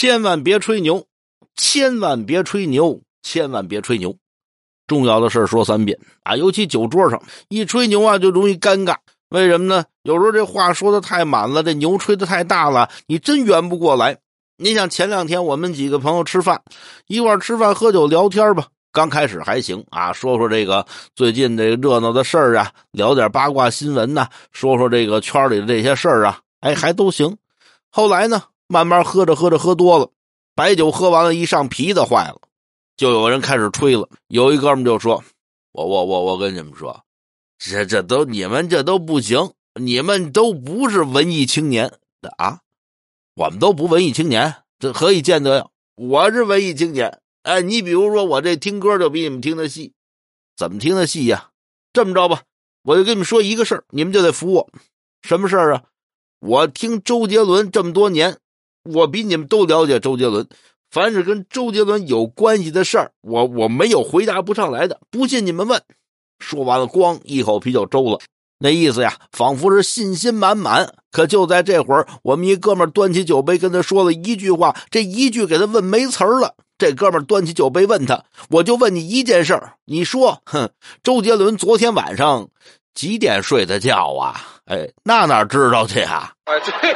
千万别吹牛，千万别吹牛，千万别吹牛。重要的事说三遍啊！尤其酒桌上一吹牛啊，就容易尴尬。为什么呢？有时候这话说的太满了，这牛吹的太大了，你真圆不过来。你想前两天我们几个朋友吃饭，一块吃饭喝酒聊天吧。刚开始还行啊，说说这个最近这个热闹的事儿啊，聊点八卦新闻呐，说说这个圈里的这些事儿啊，哎，还都行。后来呢，慢慢喝着喝着喝多了，白酒喝完了，一上皮子坏了。就有人开始吹了，有一哥们就说：“我我我我跟你们说，这这都你们这都不行，你们都不是文艺青年的啊，我们都不文艺青年，这何以见得呀？我是文艺青年，哎，你比如说我这听歌就比你们听的细，怎么听的细呀？这么着吧，我就跟你们说一个事儿，你们就得服我。什么事儿啊？我听周杰伦这么多年，我比你们都了解周杰伦。”凡是跟周杰伦有关系的事儿，我我没有回答不上来的。不信你们问。说完了，咣一口啤酒周了，那意思呀，仿佛是信心满满。可就在这会儿，我们一哥们端起酒杯跟他说了一句话，这一句给他问没词儿了。这哥们端起酒杯问他：“我就问你一件事儿，你说，哼，周杰伦昨天晚上几点睡的觉啊？”哎，那哪知道去啊？啊，对。